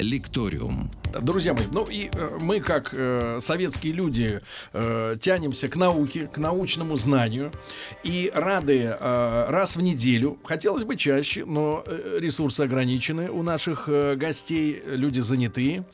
«Лекториум». Друзья мои, ну и э, мы, как э, советские люди, э, тянемся к науке, к научному знанию. И рады э, раз в неделю, хотелось бы чаще, но э, ресурсы ограничены у наших э, гостей, люди занятые,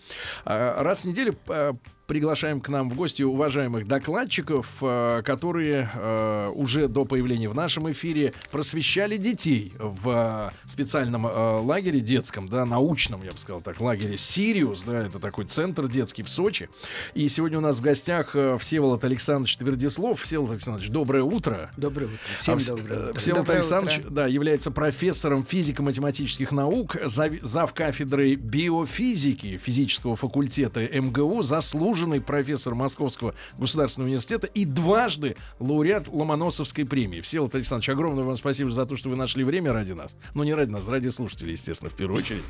э, раз в неделю э, приглашаем к нам в гости уважаемых докладчиков, э, которые э, уже до появления в нашем эфире просвещали детей в э, специальном лагере детском, да, научном, я бы сказал так, лагере Сириус, да, это такой центр детский в Сочи. И сегодня у нас в гостях Всеволод Александрович Твердислов. Всеволод Александрович, доброе утро. Доброе утро. Всем а, доброе утро. Всеволод доброе Александрович, утро. да, является профессором физико-математических наук, зав, зав кафедрой биофизики физического факультета МГУ, заслуженный заслуженный профессор Московского государственного университета и дважды лауреат Ломоносовской премии. Всеволод Александрович, огромное вам спасибо за то, что вы нашли время ради нас. Ну, не ради нас, ради слушателей, естественно, в первую очередь.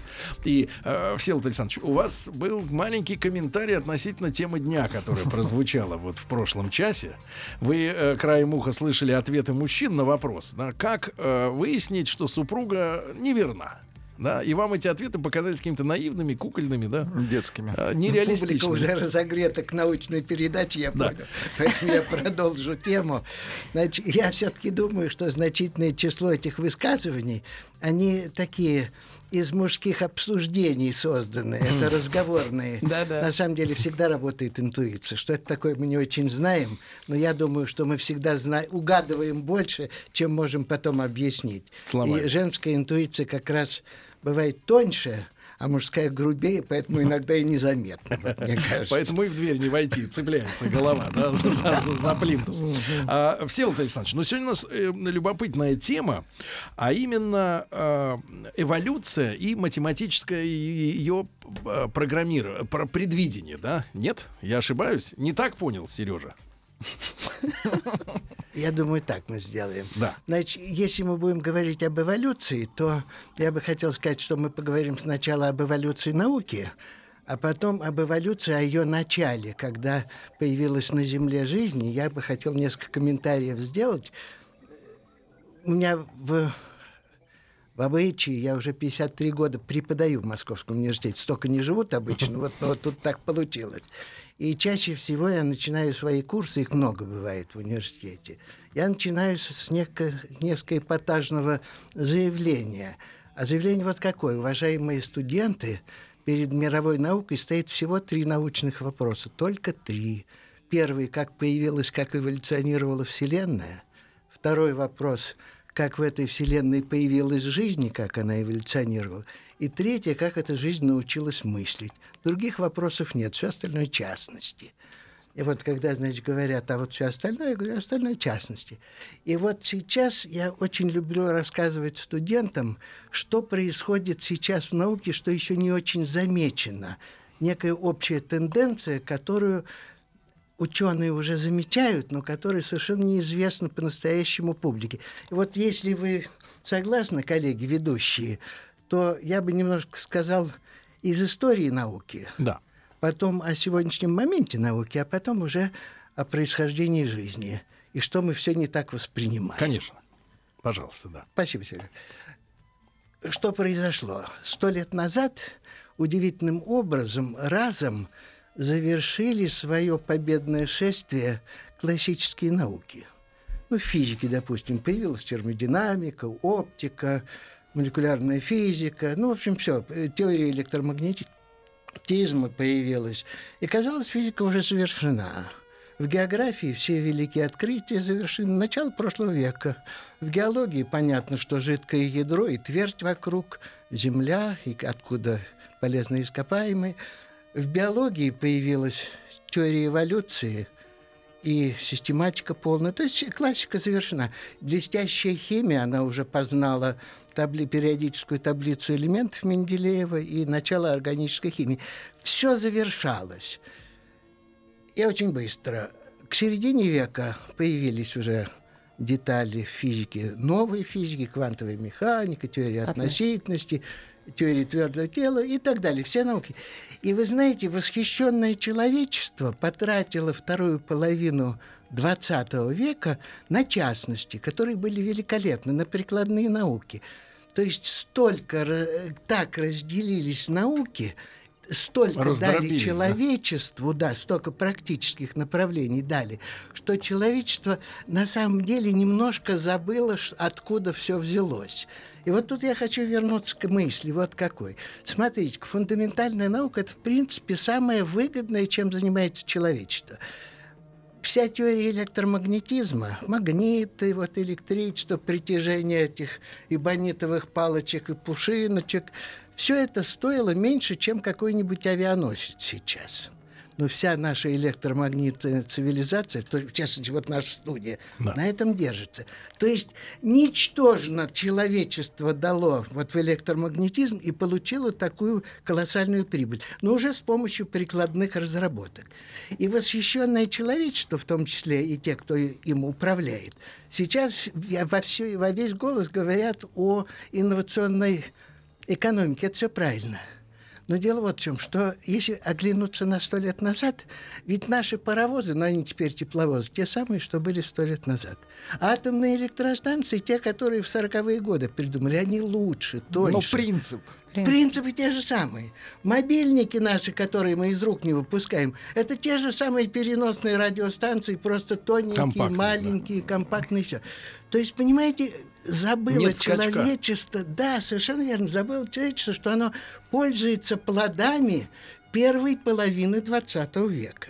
И, э, Всеволод Александрович, у вас был маленький комментарий относительно темы дня, которая прозвучала вот в прошлом часе. Вы э, краем уха слышали ответы мужчин на вопрос, да, как э, выяснить, что супруга неверна да, и вам эти ответы показались какими-то наивными, кукольными, да? Детскими. А, нереалистичными. Публика уже разогрета к научной передаче, я да. понял. Поэтому я продолжу тему. Значит, я все-таки думаю, что значительное число этих высказываний, они такие из мужских обсуждений созданы. Это разговорные. Да, да. На самом деле всегда работает интуиция. Что это такое, мы не очень знаем. Но я думаю, что мы всегда знаем, угадываем больше, чем можем потом объяснить. Сломай. И женская интуиция как раз бывает тоньше, а мужская грубее, поэтому иногда и незаметно, мне кажется. Поэтому и в дверь не войти, цепляется голова да, за, за, за плинтус. А, Всеволод Александрович, ну сегодня у нас э, любопытная тема, а именно э, эволюция и математическое ее э, программирование, предвидение, да? Нет? Я ошибаюсь? Не так понял, Сережа? Я думаю, так мы сделаем. Да. Значит, если мы будем говорить об эволюции, то я бы хотел сказать, что мы поговорим сначала об эволюции науки, а потом об эволюции, о ее начале, когда появилась на Земле жизнь. Я бы хотел несколько комментариев сделать. У меня в в обычае я уже 53 года преподаю в Московском университете. Столько не живут обычно, вот, вот тут так получилось. И чаще всего я начинаю свои курсы, их много бывает в университете, я начинаю с несколько, несколько эпатажного заявления. А заявление вот какое. Уважаемые студенты, перед мировой наукой стоит всего три научных вопроса. Только три. Первый, как появилась, как эволюционировала Вселенная. Второй вопрос, как в этой Вселенной появилась жизнь и как она эволюционировала. И третье, как эта жизнь научилась мыслить. Других вопросов нет, все остальное частности. И вот когда, значит, говорят, а вот все остальное, я говорю, остальное частности. И вот сейчас я очень люблю рассказывать студентам, что происходит сейчас в науке, что еще не очень замечено. Некая общая тенденция, которую ученые уже замечают, но которая совершенно неизвестна по-настоящему публике. И вот если вы согласны, коллеги ведущие, то я бы немножко сказал из истории науки. Да. Потом о сегодняшнем моменте науки, а потом уже о происхождении жизни. И что мы все не так воспринимаем. Конечно. Пожалуйста, да. Спасибо, Серега. Что произошло? Сто лет назад удивительным образом разом завершили свое победное шествие классические науки. Ну, в физике, допустим, появилась термодинамика, оптика, молекулярная физика, ну, в общем, все, теория электромагнетизма появилась. И казалось, физика уже завершена. В географии все великие открытия завершены начало прошлого века. В геологии понятно, что жидкое ядро и твердь вокруг, Земля, и откуда полезные ископаемые. В биологии появилась теория эволюции – и систематика полная. То есть классика завершена. Блестящая химия, она уже познала табли, периодическую таблицу элементов Менделеева и начало органической химии. Все завершалось. И очень быстро. К середине века появились уже детали физики, новой физики, квантовой механики, теории относительности, теории твердого тела и так далее, все науки. И вы знаете, восхищенное человечество потратило вторую половину XX века на частности, которые были великолепны, на прикладные науки. То есть столько так разделились науки, столько дали человечеству, да? да, столько практических направлений дали, что человечество на самом деле немножко забыло, откуда все взялось. И вот тут я хочу вернуться к мысли, вот какой. Смотрите, фундаментальная наука – это, в принципе, самое выгодное, чем занимается человечество вся теория электромагнетизма, магниты, вот электричество, притяжение этих ибонитовых палочек и пушиночек, все это стоило меньше, чем какой-нибудь авианосец сейчас но вся наша электромагнитная цивилизация, в частности, вот наша студия, да. на этом держится. То есть ничтожно человечество дало вот в электромагнетизм и получило такую колоссальную прибыль, но уже с помощью прикладных разработок. И восхищенное человечество, в том числе и те, кто им управляет, сейчас во, все, во весь голос говорят о инновационной экономике. Это все правильно – но дело вот в чем, что если оглянуться на сто лет назад, ведь наши паровозы, но они теперь тепловозы, те самые, что были сто лет назад. атомные электростанции, те, которые в 40-е годы придумали, они лучше, тоньше. Но принцип. Принципы те же самые. Мобильники наши, которые мы из рук не выпускаем, это те же самые переносные радиостанции, просто тоненькие, компактные, маленькие, да. компактные, все. То есть, понимаете, забыло Нет человечество, скачка. да, совершенно верно, забыло человечество, что оно пользуется плодами первой половины 20 века.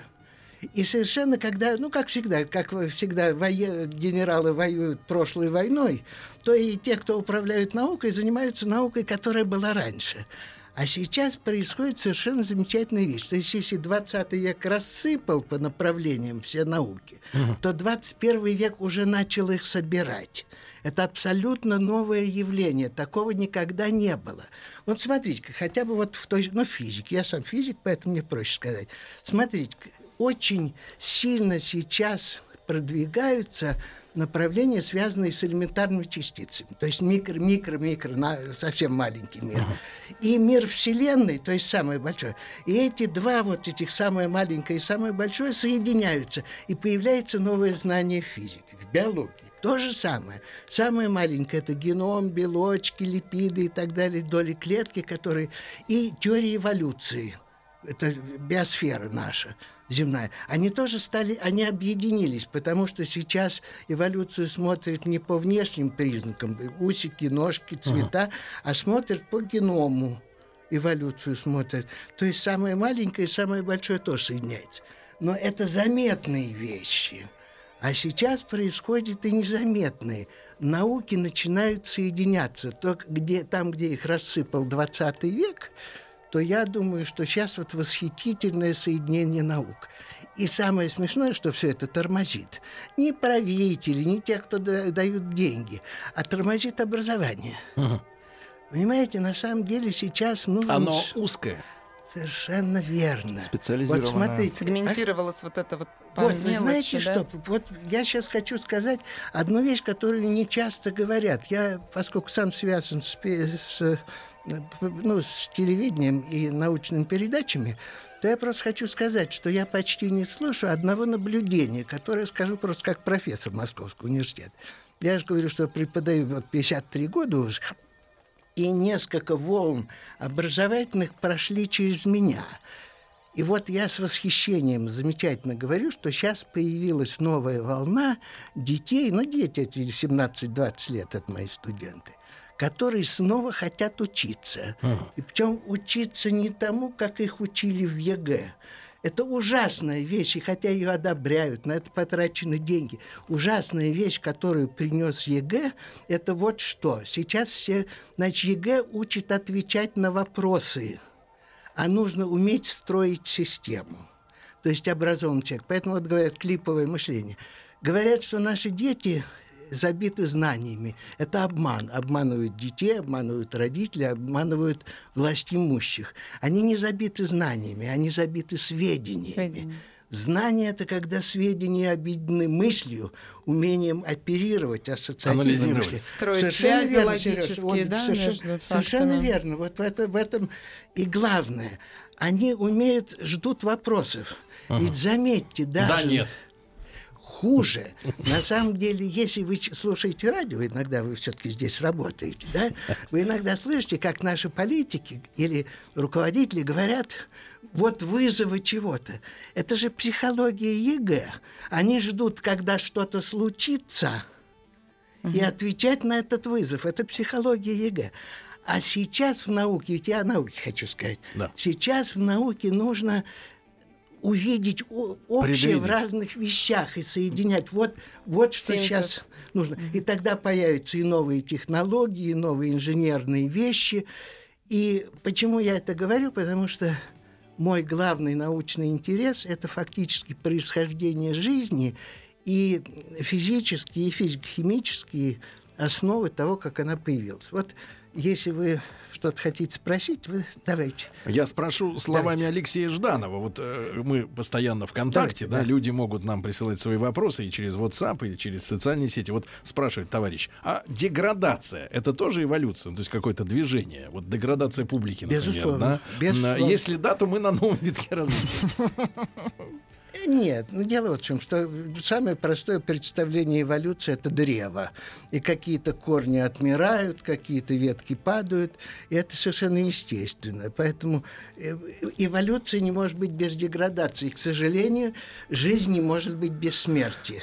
И совершенно, когда, ну, как всегда, как всегда вое, генералы воюют прошлой войной, то и те, кто управляют наукой, занимаются наукой, которая была раньше. А сейчас происходит совершенно замечательная вещь. То есть, если 20 век рассыпал по направлениям все науки, угу. то 21 век уже начал их собирать. Это абсолютно новое явление. Такого никогда не было. Вот смотрите, хотя бы вот в той... Ну, физик. Я сам физик, поэтому мне проще сказать. Смотрите, очень сильно сейчас продвигаются направления, связанные с элементарными частицами. То есть микро, микро, микро, на, совсем маленький мир. И мир Вселенной, то есть самое большое. И эти два вот этих, самое маленькое и самое большое, соединяются. И появляется новое знание физики, в биологии. То же самое. Самое маленькое – это геном, белочки, липиды и так далее, доли клетки, которые... И теория эволюции. Это биосфера наша земная, они тоже стали, они объединились, потому что сейчас эволюцию смотрят не по внешним признакам, усики, ножки, цвета, ага. а смотрят по геному эволюцию смотрят. То есть самое маленькое и самое большое тоже соединяется. Но это заметные вещи. А сейчас происходит и незаметные. Науки начинают соединяться. То, где, там, где их рассыпал 20 век, то я думаю, что сейчас вот восхитительное соединение наук. И самое смешное, что все это тормозит. Не правители, не те, кто дают деньги, а тормозит образование. Угу. Понимаете, на самом деле сейчас нужно... Оно узкое. Совершенно верно. Специализированное. Вот смотрите. Сегментировалось а? вот это вот Вот, вы знаете да? что? Вот я сейчас хочу сказать одну вещь, которую не часто говорят. Я, поскольку сам связан с, с ну, с телевидением и научными передачами, то я просто хочу сказать, что я почти не слышу одного наблюдения, которое скажу просто как профессор Московского университета. Я же говорю, что преподаю вот 53 года уже, и несколько волн образовательных прошли через меня. И вот я с восхищением замечательно говорю, что сейчас появилась новая волна детей, ну, дети эти 17-20 лет, это мои студенты – которые снова хотят учиться. Ага. И причем учиться не тому, как их учили в ЕГЭ. Это ужасная вещь, и хотя ее одобряют, на это потрачены деньги. Ужасная вещь, которую принес ЕГЭ, это вот что. Сейчас все, значит, ЕГЭ учит отвечать на вопросы, а нужно уметь строить систему. То есть образованный человек. Поэтому вот говорят клиповое мышление. Говорят, что наши дети забиты знаниями. Это обман. Обманывают детей, обманывают родителей, обманывают власть имущих. Они не забиты знаниями, они забиты сведениями. Сведения Знание – это когда сведения объединены мыслью, умением оперировать, ассоциативно. Строить Совершенно связи верно, логические. Вот да, совершенно, между совершенно верно. Вот в, это, в этом и главное. Они умеют, ждут вопросов. Ведь заметьте, даже... Да, нет. Хуже. На самом деле, если вы слушаете радио, иногда вы все-таки здесь работаете, да, вы иногда слышите, как наши политики или руководители говорят, вот вызовы чего-то. Это же психология ЕГЭ. Они ждут, когда что-то случится, и отвечать на этот вызов. Это психология ЕГЭ. А сейчас в науке, ведь я о науке хочу сказать, Да. сейчас в науке нужно увидеть общее в разных вещах и соединять. Вот, вот что Синтез. сейчас нужно. И тогда появятся и новые технологии, и новые инженерные вещи. И почему я это говорю? Потому что мой главный научный интерес – это фактически происхождение жизни и физические и физико-химические основы того, как она появилась. Вот если вы что-то хотите спросить, вы давайте. Я спрошу словами Алексея Жданова. Вот э, мы постоянно в контакте, Давайте, да, да. люди могут нам присылать свои вопросы и через WhatsApp, и через социальные сети. Вот спрашивает товарищ, а деградация это тоже эволюция, то есть какое-то движение? Вот деградация публики, например, Безусловно, да? безусловно. Если да, то мы на новом витке развития. Нет, ну дело вот в чем, что самое простое представление эволюции это древо. И какие-то корни отмирают, какие-то ветки падают, и это совершенно естественно. Поэтому э, эволюция не может быть без деградации. К сожалению, жизнь не может быть без смерти.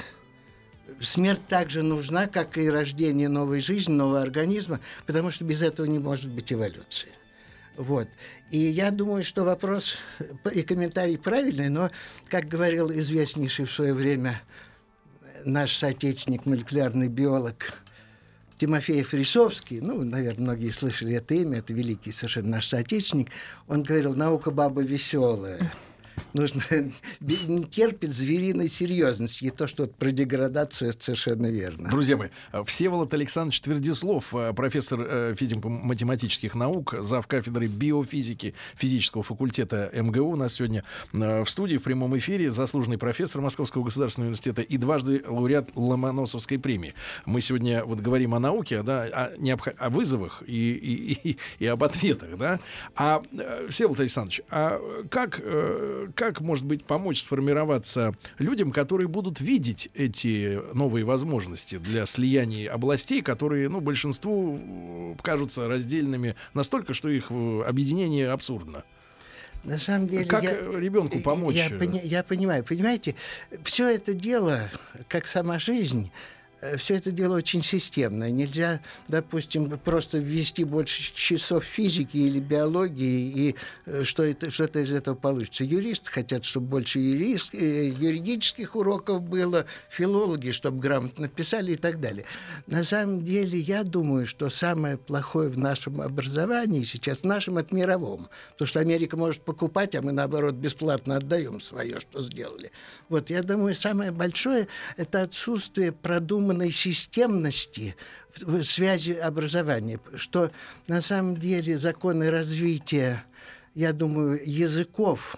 Смерть также нужна, как и рождение новой жизни, нового организма, потому что без этого не может быть эволюции. Вот. И я думаю, что вопрос и комментарий правильный, но, как говорил известнейший в свое время наш соотечественник, молекулярный биолог Тимофей Фрисовский, ну, наверное, многие слышали это имя, это великий совершенно наш соотечественник, он говорил, наука баба веселая. Нужно не терпит звериной серьезности. И то, что про деградацию, это совершенно верно. Друзья мои, Всеволод Александрович Твердислов, э, профессор э, физико-математических наук, зав. кафедры биофизики физического факультета МГУ у нас сегодня э, в студии в прямом эфире, заслуженный профессор Московского государственного университета и дважды лауреат Ломоносовской премии. Мы сегодня вот говорим о науке, да, о, необх- о вызовах и, и, и, и об ответах, да. А, Всеволод Александрович, а как, как, может быть, помочь сформироваться людям, которые будут видеть эти новые возможности для слияния областей, которые, ну, большинству э, кажутся раздельными настолько, что их э, объединение абсурдно? На самом деле... Как я- э, ребенку помочь? Я, пони- я понимаю. Понимаете, все это дело, как сама жизнь, все это дело очень системное. Нельзя, допустим, просто ввести больше часов физики или биологии, и э, что это, что-то из этого получится. Юристы хотят, чтобы больше юрист, э, юридических уроков было, филологи, чтобы грамотно писали и так далее. На самом деле, я думаю, что самое плохое в нашем образовании сейчас, в нашем от мировом, потому что Америка может покупать, а мы, наоборот, бесплатно отдаем свое, что сделали. Вот, я думаю, самое большое – это отсутствие продуманной системности в связи образования, что на самом деле законы развития, я думаю, языков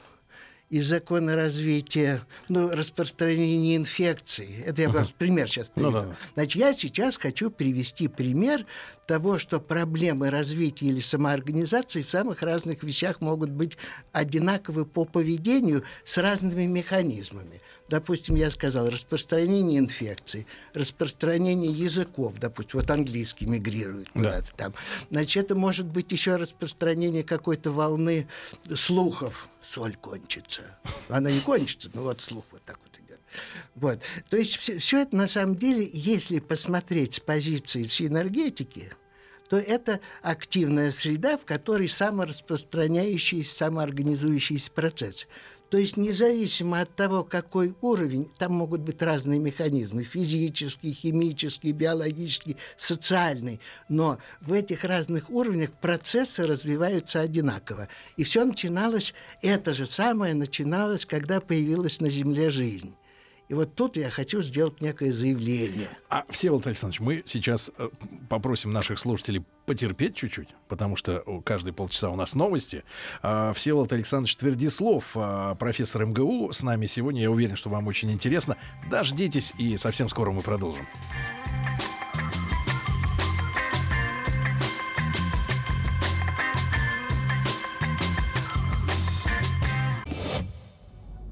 и законы развития, ну, распространения инфекции. Это я просто пример сейчас Ну приведу. да. Значит, я сейчас хочу привести пример того, что проблемы развития или самоорганизации в самых разных вещах могут быть одинаковы по поведению с разными механизмами. Допустим, я сказал, распространение инфекций, распространение языков, допустим, вот английский мигрирует Да. куда-то там. Значит, это может быть еще распространение какой-то волны слухов. Соль кончится. Она не кончится, но вот слух вот так вот идет. Вот. То есть все, это на самом деле, если посмотреть с позиции синергетики, то это активная среда, в которой самораспространяющийся, самоорганизующийся процесс. То есть независимо от того, какой уровень, там могут быть разные механизмы, физический, химический, биологический, социальный, но в этих разных уровнях процессы развиваются одинаково. И все начиналось, это же самое начиналось, когда появилась на Земле жизнь. И вот тут я хочу сделать некое заявление. А, Всеволод Александрович, мы сейчас э, попросим наших слушателей потерпеть чуть-чуть, потому что каждые полчаса у нас новости. А, Всеволод Александрович Твердислов, а, профессор МГУ, с нами сегодня. Я уверен, что вам очень интересно. Дождитесь, и совсем скоро мы продолжим.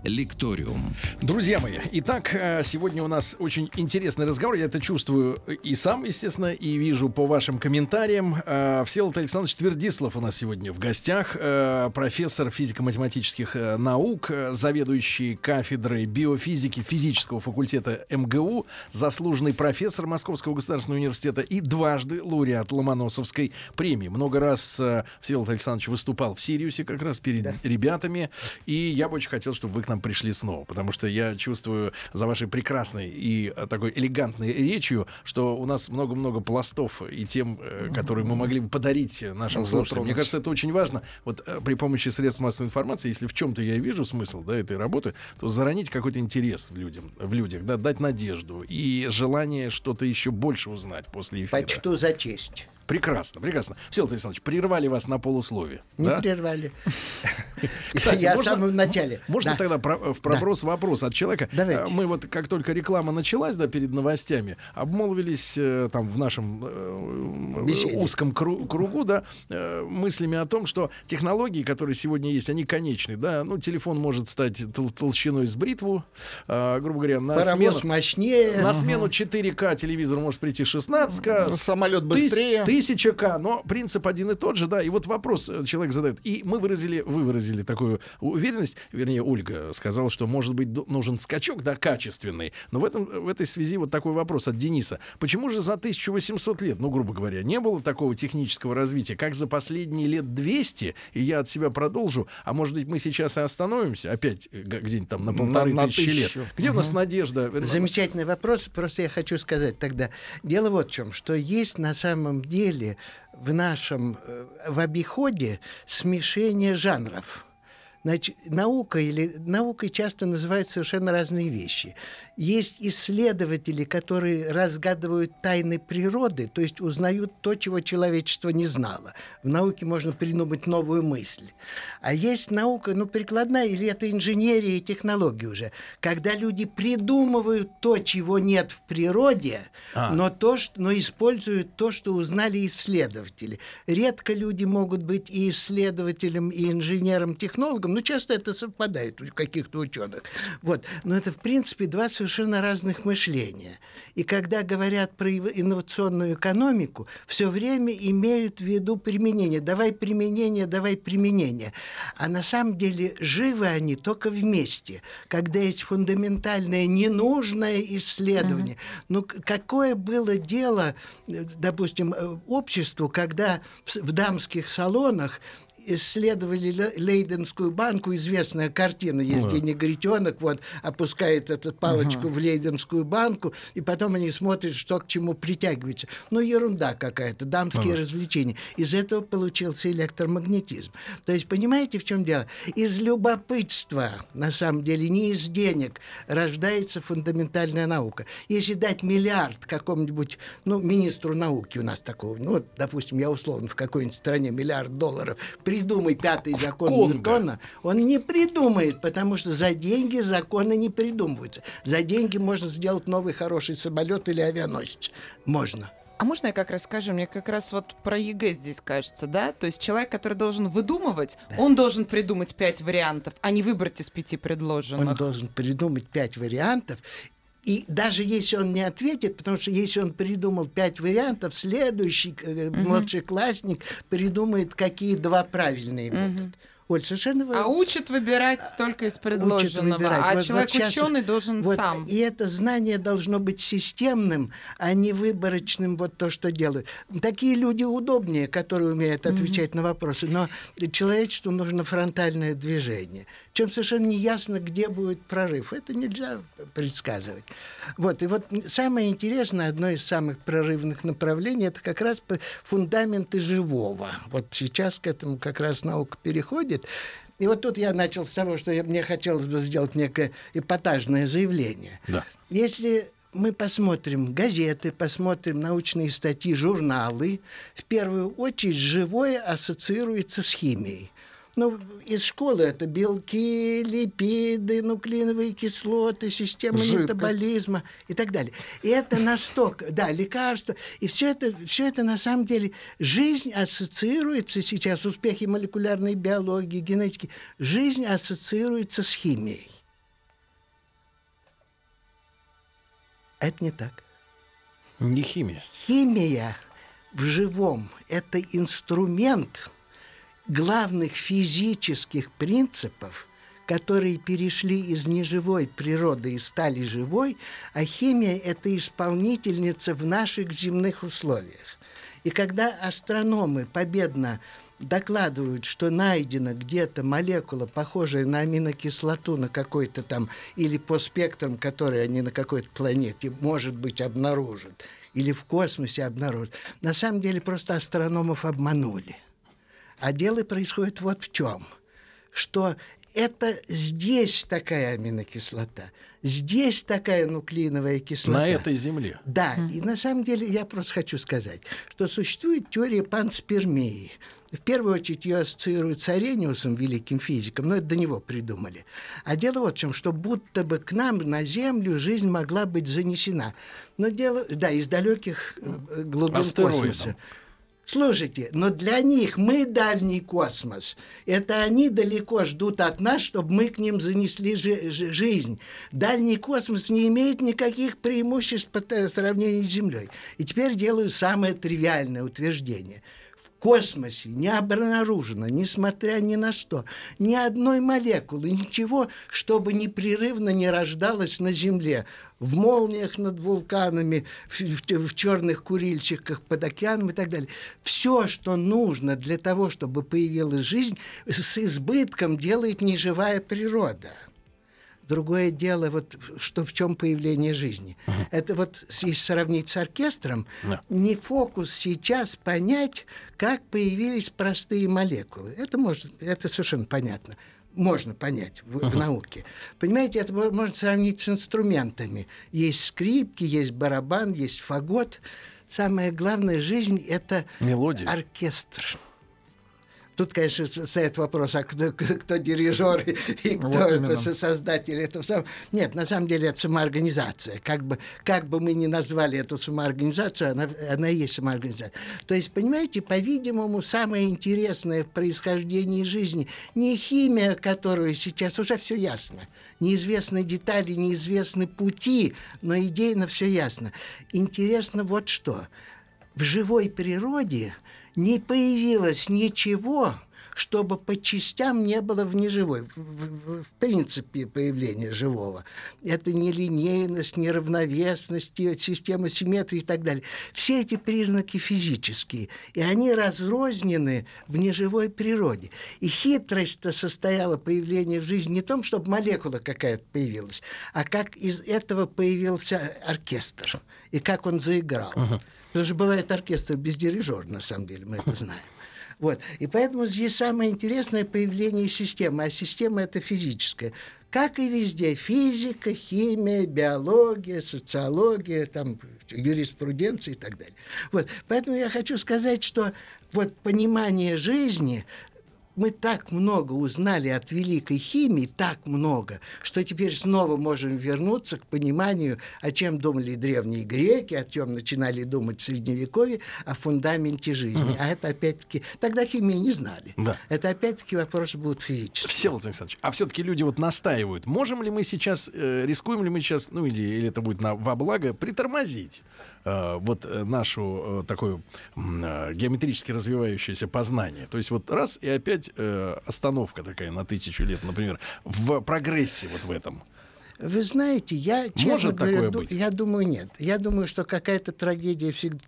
Лекториум. Друзья мои, итак, э, сегодня у нас очень интересный разговор. Я это чувствую и сам, естественно, и вижу по вашим комментариям. Э, Всеволод Александрович Твердислов у нас сегодня в гостях. Э, профессор физико-математических наук, заведующий кафедрой биофизики физического факультета МГУ, заслуженный профессор Московского государственного университета и дважды лауреат Ломоносовской премии. Много раз Всеволод Александрович выступал в Сириусе как раз перед да. ребятами. И я бы очень хотел, чтобы вы к нам нам пришли снова, потому что я чувствую за вашей прекрасной и э, такой элегантной речью, что у нас много-много пластов и тем, э, которые мы могли бы подарить нашим ну, слушателям. Мне кажется, это очень важно. Вот э, при помощи средств массовой информации, если в чем-то я вижу смысл да, этой работы, то заронить какой-то интерес в, людям, в людях, да, дать надежду и желание что-то еще больше узнать после эфира. Почту за честь. Прекрасно, прекрасно. Всеволод Александрович, прервали вас на полусловие. Не да? прервали. Кстати, Я можно, в самом начале. Можно да. тогда про, в проброс да. вопрос от человека? Давайте. Мы вот, как только реклама началась, да, перед новостями, обмолвились э, там в нашем э, узком кру- кругу, да, э, мыслями о том, что технологии, которые сегодня есть, они конечны, да. Ну, телефон может стать тол- толщиной с бритву, э, грубо говоря, на Паровоз смену... мощнее. На смену 4К телевизор может прийти 16К. Самолет быстрее. Тыс- тысяча К, но принцип один и тот же, да. И вот вопрос э, человек задает. И мы выразили, вы выразили такую уверенность, вернее, Ольга сказала, что, может быть, нужен скачок, да, качественный. Но в, этом, в этой связи вот такой вопрос от Дениса. Почему же за 1800 лет, ну, грубо говоря, не было такого технического развития, как за последние лет 200, и я от себя продолжу, а может быть, мы сейчас и остановимся, опять э, где-нибудь там на полторы на, на тысячи тысячу. лет. Где угу. у нас надежда? Замечательный вопрос, просто я хочу сказать тогда. Дело вот в чем, что есть на самом деле в нашем э, в обиходе смешение жанров. Значит, наука или наукой часто называют совершенно разные вещи. Есть исследователи, которые разгадывают тайны природы, то есть узнают то, чего человечество не знало. В науке можно придумать новую мысль. А есть наука, ну, прикладная, или это инженерия и технологии уже, когда люди придумывают то, чего нет в природе, а. но, то, что, но используют то, что узнали исследователи. Редко люди могут быть и исследователем, и инженером-технологом, но часто это совпадает у каких-то ученых. Вот. Но это, в принципе, два совершенно разных мышления. И когда говорят про инновационную экономику, все время имеют в виду применение. Давай применение, давай применение. А на самом деле живы они только вместе, когда есть фундаментальное ненужное исследование. Uh-huh. Ну, какое было дело, э, допустим, э, обществу, когда в дамских салонах исследовали Лейденскую банку, известная картина есть, где негритенок вот опускает эту палочку в Лейденскую банку, и потом они смотрят, что к чему притягивается. Ну, ерунда какая-то, дамские развлечения. Из этого получился электромагнетизм. То есть, понимаете, в чем дело? Из любопытства, на самом деле, не из денег, рождается фундаментальная наука. Если дать миллиард какому-нибудь, ну, министру науки у нас такого, ну, вот, допустим, я условно в какой-нибудь стране миллиард долларов, придумай пятый закон Конго. Ньютона, он не придумает, потому что за деньги законы не придумываются. За деньги можно сделать новый хороший самолет или авианосец. Можно. А можно я как раз скажу? Мне как раз вот про ЕГЭ здесь кажется, да? То есть человек, который должен выдумывать, да. он должен придумать пять вариантов, а не выбрать из пяти предложенных. Он должен придумать пять вариантов и даже если он не ответит, потому что если он придумал пять вариантов, следующий э, угу. младшеклассник придумает, какие два правильные угу. будут. Оль, совершенно... А учат выбирать только из предложенного, выбирать. а вот, человек вот ученый должен вот, сам. И это знание должно быть системным, а не выборочным, вот то, что делают. Такие люди удобнее, которые умеют отвечать mm-hmm. на вопросы, но человечеству нужно фронтальное движение. Чем совершенно не ясно, где будет прорыв. Это нельзя предсказывать. Вот, и вот самое интересное, одно из самых прорывных направлений, это как раз фундаменты живого. Вот сейчас к этому как раз наука переходит. И вот тут я начал с того, что я, мне хотелось бы сделать некое эпатажное заявление. Да. Если мы посмотрим газеты, посмотрим научные статьи, журналы, в первую очередь живое ассоциируется с химией. Ну, из школы это белки, липиды, нуклеиновые кислоты, система Жидкость. метаболизма и так далее. И это настолько, да, лекарства. И все это, все это на самом деле, жизнь ассоциируется сейчас, успехи молекулярной биологии, генетики, жизнь ассоциируется с химией. А это не так. Не химия. Химия в живом – это инструмент главных физических принципов, которые перешли из неживой природы и стали живой, а химия – это исполнительница в наших земных условиях. И когда астрономы победно докладывают, что найдена где-то молекула, похожая на аминокислоту на какой-то там, или по спектрам, которые они на какой-то планете, может быть, обнаружат, или в космосе обнаружат, на самом деле просто астрономов обманули. А дело происходит вот в чем, что это здесь такая аминокислота, здесь такая нуклеиновая кислота. На этой земле. Да, и на самом деле я просто хочу сказать, что существует теория панспермии. В первую очередь ее ассоциируют с Арениусом, великим физиком, но это до него придумали. А дело вот в чем, что будто бы к нам на Землю жизнь могла быть занесена. Но дело, да, из далеких э, глубин Астероидом. космоса. Слушайте, но для них мы дальний космос. Это они далеко ждут от нас, чтобы мы к ним занесли жи- жи- жизнь. Дальний космос не имеет никаких преимуществ по сравнению с Землей. И теперь делаю самое тривиальное утверждение. Космосе не обнаружено, несмотря ни на что, ни одной молекулы, ничего, чтобы непрерывно не рождалось на Земле. В молниях над вулканами, в, в- в черных курильщиках под океаном и так далее. Все, что нужно для того, чтобы появилась жизнь, с избытком делает неживая природа. Другое дело, вот, что в чем появление жизни. Это вот, если сравнить с оркестром, Да. не фокус сейчас понять, как появились простые молекулы. Это, может, это совершенно понятно. Можно понять в, в науке. Понимаете, это мо- можно сравнить с инструментами. Есть скрипки, есть барабан, есть фагот. Самое главное, жизнь – это Мелодия. оркестр. Тут, конечно, стоит вопрос, а кто, кто дирижер и и кто Вот это именно. со- создатель этого самого. Нет, на самом деле это самоорганизация. Как бы, как бы мы ни назвали эту самоорганизацию, она, она и есть самоорганизация. То есть, понимаете, по-видимому, самое интересное в происхождении жизни не химия, которую сейчас уже все ясно. Неизвестны детали, неизвестны пути, но идейно все ясно. Интересно вот что. В живой природе не появилось ничего, чтобы по частям не было в неживой. В, в- в принципе появления живого. Это не линейность, не равновесность, и система симметрии и так далее. Все эти признаки физические, и они разрознены в неживой природе. И хитрость-то состояла появление в жизни не в том, чтобы молекула какая-то появилась, а как из этого появился оркестр, и как он заиграл. Потому что бывает оркестр без дирижера, на самом деле, мы это знаем. Вот. И поэтому здесь самое интересное появление системы, а система это физическая. Как и везде, физика, химия, биология, социология, там, юриспруденция и так далее. Вот. Поэтому я хочу сказать, что вот понимание жизни мы так много узнали от великой химии, так много, что теперь снова можем вернуться к пониманию, о чем думали древние греки, о чем начинали думать в Средневековье, о фундаменте жизни. А это опять-таки... Тогда химии не знали. Да. Это опять-таки вопросы будут физические. Всеволод Александрович, а все-таки люди вот настаивают. Можем ли мы сейчас, э, рискуем ли мы сейчас, ну или, или это будет на, во благо, притормозить э, вот э, нашу э, такую м, э, геометрически развивающееся познание? То есть вот раз и опять э, остановка такая на тысячу лет, например, в прогрессе вот в этом. Вы знаете, я, честно Может говоря, ду- я думаю, нет. Я думаю, что какая-то трагедия всегда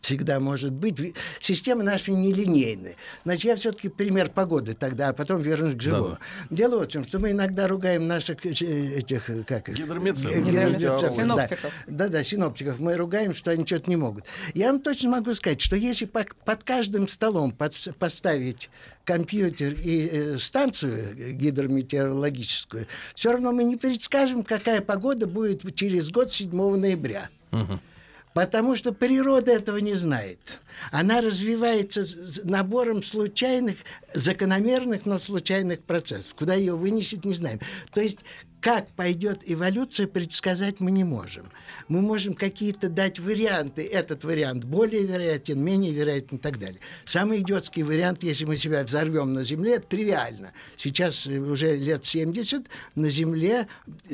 всегда может быть. Система наша нелинейная. Значит, я все-таки пример погоды тогда, а потом вернусь к живому. Дело вот в чем, что мы иногда ругаем наших э, этих, э, как их? Гидромедцев. Э, гидромедцев, да. Синоптиков. Да, да, синоптиков. Мы ругаем, что они что-то не могут. Я вам точно могу сказать, что если по- под каждым столом поставить компьютер и э, станцию гидрометеорологическую, все равно мы не предскажем, какая погода будет через год 7 ноября. Потому что природа этого не знает. Она развивается с- набором случайных, закономерных, но случайных процессов. Куда ее вынесет, не знаем. То есть как пойдет эволюция, предсказать мы не можем. Мы можем какие-то дать варианты. Этот вариант более вероятен, менее вероятен и так далее. Самый идиотский вариант, если мы себя взорвем на Земле, это тривиально. Сейчас уже лет 70 на Земле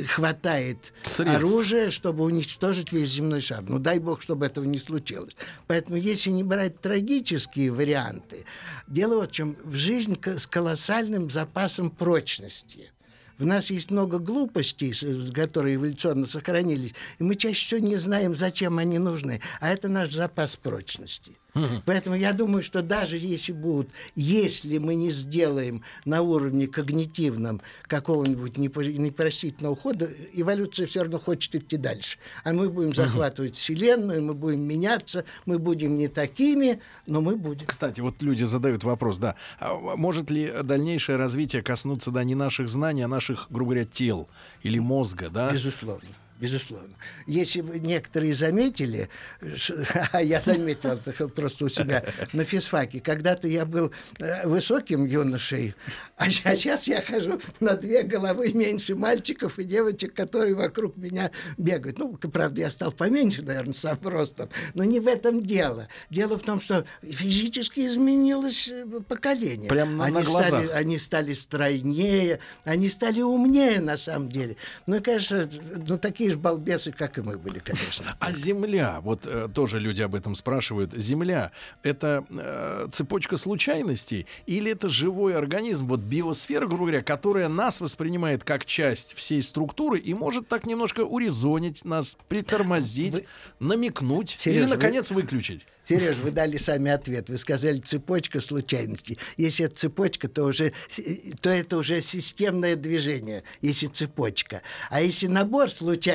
хватает Средств. оружия, чтобы уничтожить весь земной шар. Ну, дай бог, чтобы этого не случилось. Поэтому, если не брать трагические варианты, дело вот в чем. В жизнь с колоссальным запасом прочности. В нас есть много глупостей, которые эволюционно сохранились, и мы чаще всего не знаем, зачем они нужны. А это наш запас прочности. Поэтому я думаю, что даже если будут, если мы не сделаем на уровне когнитивном какого-нибудь непростительного хода, эволюция все равно хочет идти дальше. А мы будем захватывать Вселенную, мы будем меняться, мы будем не такими, но мы будем. Кстати, вот люди задают вопрос, да, а может ли дальнейшее развитие коснуться, да, не наших знаний, а наших, грубо говоря, тел или мозга, да? Безусловно. Безусловно. Если вы некоторые заметили, а я заметил просто у себя на физфаке, когда-то я был э, высоким юношей, а сейчас я хожу на две головы меньше мальчиков и девочек, которые вокруг меня бегают. Ну, правда, я стал поменьше, наверное, сам ростом, но не в этом дело. Дело в том, что физически изменилось э, поколение. Прям на- на Они стали- глазах. они стали стройнее, они стали умнее на самом деле. Ну, конечно, ну, такие же балбесы, как и мы были, конечно. А Земля, вот э, тоже люди об этом спрашивают. Земля это э, цепочка случайностей или это живой организм, вот биосфера, грубо говоря, которая нас воспринимает как часть всей структуры и может так немножко урезонить нас, притормозить, Вы- намекнуть Серёж, или вы- наконец выключить. Сереж, вы дали сами ответ. Вы сказали цепочка случайностей. Если это цепочка, то уже то это уже системное движение, если цепочка. А если набор случайностей,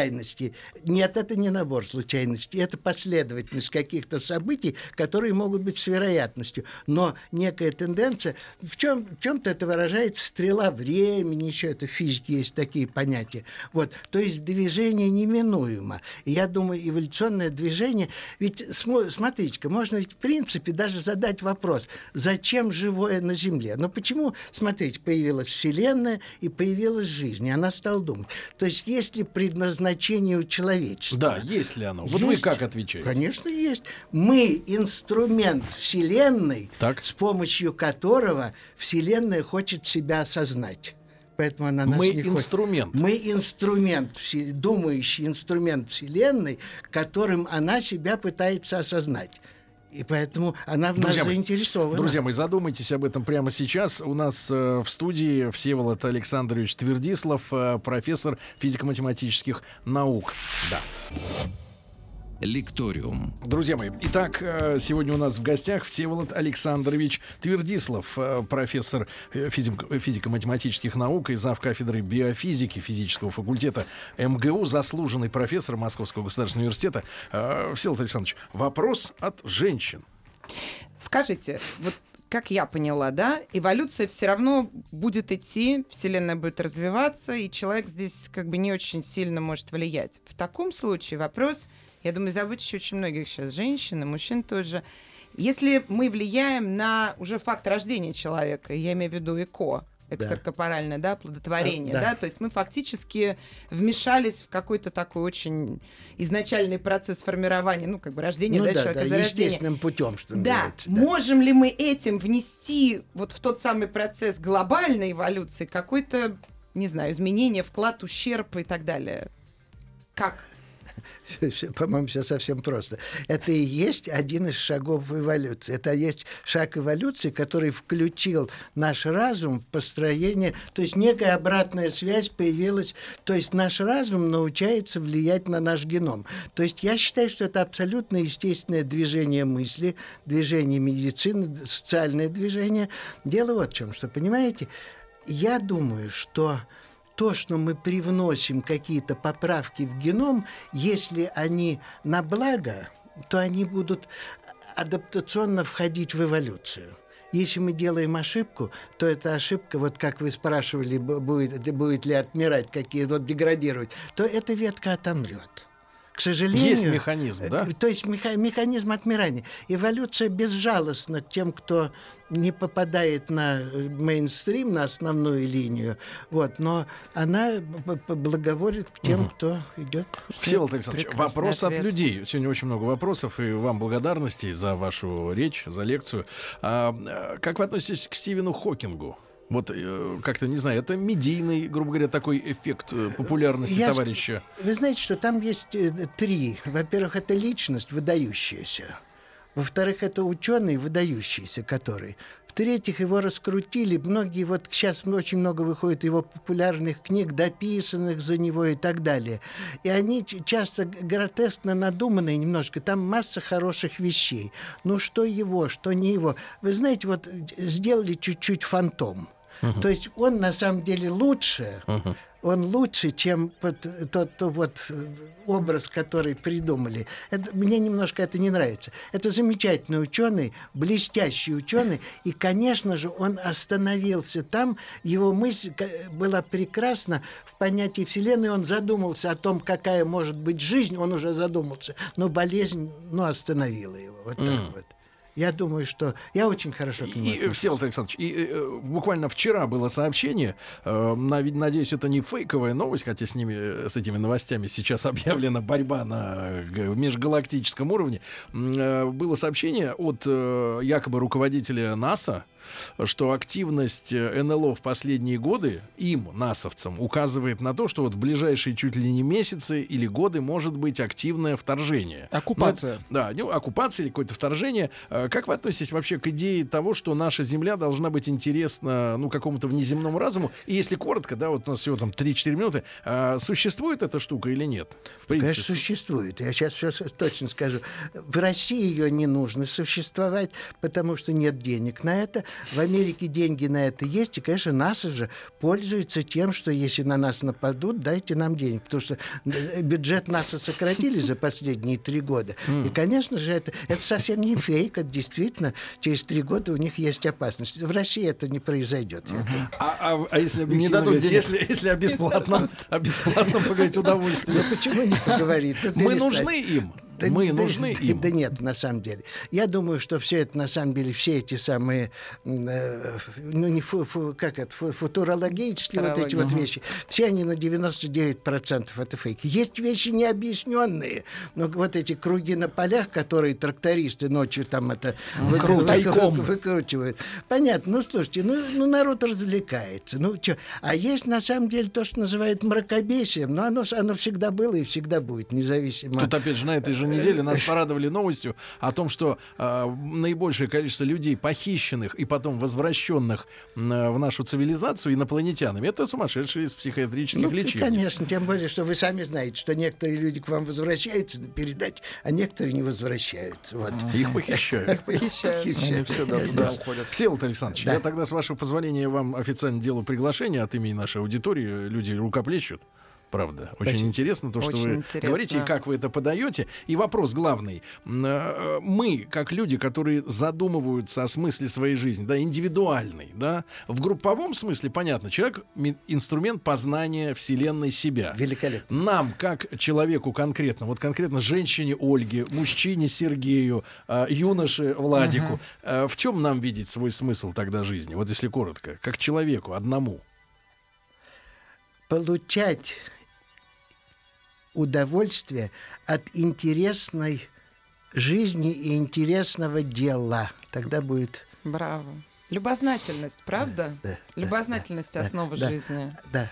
нет, это не набор случайностей, это последовательность каких-то событий, которые могут быть с вероятностью. Но некая тенденция, в чем в чем-то это выражается стрела времени, еще это в физике есть такие понятия. Вот, то есть движение неминуемо. Я думаю, эволюционное движение, ведь смо- смотрите можно ведь в принципе даже задать вопрос, зачем живое на Земле? Но почему, смотрите, появилась Вселенная и появилась жизнь, и она стала думать. То есть есть ли предназначение у человечества? Да, есть ли оно? Вот вы Есть. как отвечаете? Конечно, есть. Мы инструмент Вселенной, Так. с помощью которого Вселенная хочет себя осознать. Поэтому она нас Мы не хочет. инструмент. Мы инструмент, думающий инструмент Вселенной, которым она себя пытается осознать. И поэтому она в нас мои, заинтересована. Друзья мои, задумайтесь об этом прямо сейчас. У нас э, в студии Всеволод Александрович Твердислав, э, профессор физико-математических наук. Да. Лекториум. Друзья мои, итак, э, сегодня у нас в гостях Всеволод Александрович Твердислав, э, профессор э, физик- физико-математических наук и зав. кафедры биофизики физического факультета МГУ, заслуженный профессор Московского государственного университета. Всеволод Александрович, вопрос от женщин. Скажите, вот как я поняла, да, эволюция все равно будет идти, Вселенная будет развиваться, и человек здесь как бы не очень сильно может влиять. В таком случае вопрос, я думаю, заботящий очень многих сейчас женщин и мужчин тоже, если мы влияем на уже факт рождения человека, я имею в виду ЭКО, экстракорпоральное, да, плодотворение, А, да. да. то есть мы фактически вмешались в какой-то такой очень изначальный процесс формирования, ну, как бы рождения, ну да, да, человека, да, естественным путем, что Да, называется. да. можем ли мы этим внести вот в тот самый процесс глобальной эволюции какой-то, не знаю, изменение, вклад, ущерб и так далее? Как? По-моему, все совсем просто. Это и есть один из шагов эволюции. Это есть шаг эволюции, который включил наш разум в построение, то есть некая обратная связь появилась, то есть наш разум научается влиять на наш геном. То есть я считаю, что это абсолютно естественное движение мысли, движение медицины, социальное движение. Дело вот в чем, что, понимаете, я думаю, что то, что мы привносим какие-то поправки в геном, если они на благо, то они будут адаптационно входить в эволюцию. Если мы делаем ошибку, то эта ошибка, вот как вы спрашивали, будет, будет ли отмирать, какие вот деградировать, то эта ветка отомрет к сожалению... Есть механизм, да? То есть меха- механизм отмирания. Эволюция безжалостна к тем, кто не попадает на э, мейнстрим, на основную линию, вот, но она благоворит к тем, угу. кто идет. Всеволод Александрович, вопрос ответ. от людей. Сегодня очень много вопросов, и вам благодарности за вашу речь, за лекцию. А, э, как вы относитесь к Стивену Хокингу? Вот э, как-то, не знаю, это медийный, грубо говоря, такой эффект э, популярности Я, товарища. Вы знаете, что там есть э, три. Во-первых, это личность выдающаяся. Во-вторых, это ученый выдающийся, который. В-третьих, его раскрутили. Многие, вот сейчас очень много выходит его популярных книг, дописанных за него и так далее. И они часто гротескно надуманные немножко. Там масса хороших вещей. Но что его, что не его. Вы знаете, вот сделали чуть-чуть фантом. Uh-huh. То есть он на самом деле лучше, uh-huh. он лучше, чем тот, тот, тот вот э, образ, который придумали. Это, мне немножко это не нравится. Это замечательный ученый, блестящий ученый, и, конечно же, он остановился там. Его мысль была прекрасна в понятии Вселенной. Он задумался о том, какая может быть жизнь. Он уже задумался, но болезнь, ну, остановила его. Вот так mm. вот. Я думаю, что я очень хорошо к нему И, Всеволод Александрович, и, и, э, буквально вчера было сообщение, э, надеюсь, это не фейковая новость, хотя с ними, с этими новостями сейчас объявлена борьба на межгалактическом уровне. Э, было сообщение от э, якобы руководителя НАСА, что активность э, НЛО в последние годы им, насовцам, указывает на то, что вот в ближайшие чуть ли не месяцы или годы может быть активное вторжение. Оккупация. Ну, да, ну, оккупация или какое-то вторжение. Э, как вы относитесь вообще к идее того, что наша Земля должна быть интересна ну, какому-то внеземному разуму? И если коротко, да, вот у нас всего там 3-4 минуты, а существует эта штука или нет? В принципе, Конечно, существует. Я сейчас все точно скажу. В России ее не нужно существовать, потому что нет денег на это. В Америке деньги на это есть, и, конечно, НАСА же пользуется тем, что если на нас нападут, дайте нам денег, потому что э, бюджет НАСА сократили за последние три года. И, конечно же, это, это совсем не фейк, это действительно через три года у них есть опасность. В России это не произойдет. А, а, а если не дадут говорить, если, если о бесплатном, о бесплатном поговорить удовольствие? Ну почему не поговорить? Ну, Мы нужны им. Да, Мы да, нужны да, им. Да нет, на самом деле. Я думаю, что все это, на самом деле, все эти самые, э, ну, не фу, фу, как это, фу, футурологические вот эти угу. вот вещи, все они на 99% это фейки. Есть вещи необъясненные, но вот эти круги на полях, которые трактористы ночью там это вы, вы, вы, выкручивают. Понятно, ну, слушайте, ну, ну народ развлекается. Ну, чё? А есть, на самом деле, то, что называют мракобесием, но оно, оно всегда было и всегда будет, независимо. Тут, опять же, на этой же неделе нас порадовали новостью о том, что э, наибольшее количество людей, похищенных и потом возвращенных э, в нашу цивилизацию инопланетянами, это сумасшедшие из психиатрических ну, лечений. Конечно, тем более, что вы сами знаете, что некоторые люди к вам возвращаются на передачу, а некоторые не возвращаются. Вот. Их похищают. Их похищают. Они все туда уходят. Всеволод Александрович, я тогда, с вашего позволения, вам официально делаю приглашение от имени нашей аудитории. Люди рукоплещут. Правда. Очень Очень интересно то, что вы интересно. говорите и как вы это подаете. И вопрос главный. Э, мы, как люди, которые задумываются о смысле своей жизни, да, индивидуальный, да, в групповом смысле, понятно, человек — инструмент познания Вселенной себя. Великолепно. Нам, как человеку конкретно, вот конкретно женщине Ольге, мужчине Сергею, э, юноше Владику, uh-huh. в чем нам видеть свой смысл тогда жизни? Вот если коротко, как человеку одному. Получать удовольствие от интересной жизни и интересного дела. Тогда будет... Браво. Любознательность, правда? Да, Любознательность да, основа да, жизни. Да. Да,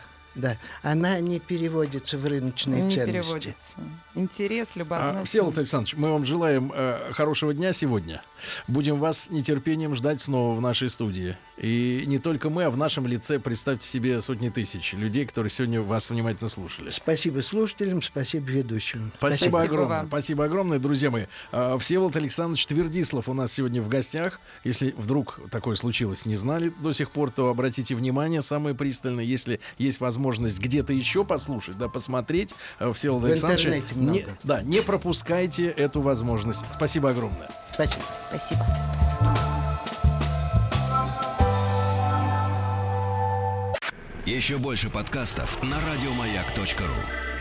она не переводится в рыночные Не ценности. переводится. Интерес, А, любознательность. Всеволод Александрович, мы вам желаем э, хорошего дня сегодня. Будем вас с нетерпением ждать снова в нашей студии. И не только мы, а в нашем лице представьте себе сотни тысяч людей, которые сегодня вас внимательно слушали. Спасибо слушателям, спасибо ведущим. Спасибо, Спасибо огромное. вам. Спасибо огромное, друзья мои. А, Всеволод Александрович Твердислав у нас сегодня в гостях. Если вдруг такое случилось, не знали до сих пор, то обратите внимание самое пристальное. Если есть возможность где-то еще послушать, да, посмотреть э, Всеволода В Александровича, интернете не, да, не пропускайте эту возможность. Спасибо огромное. Спасибо. Спасибо. Еще больше подкастов на радиомаяк.ру.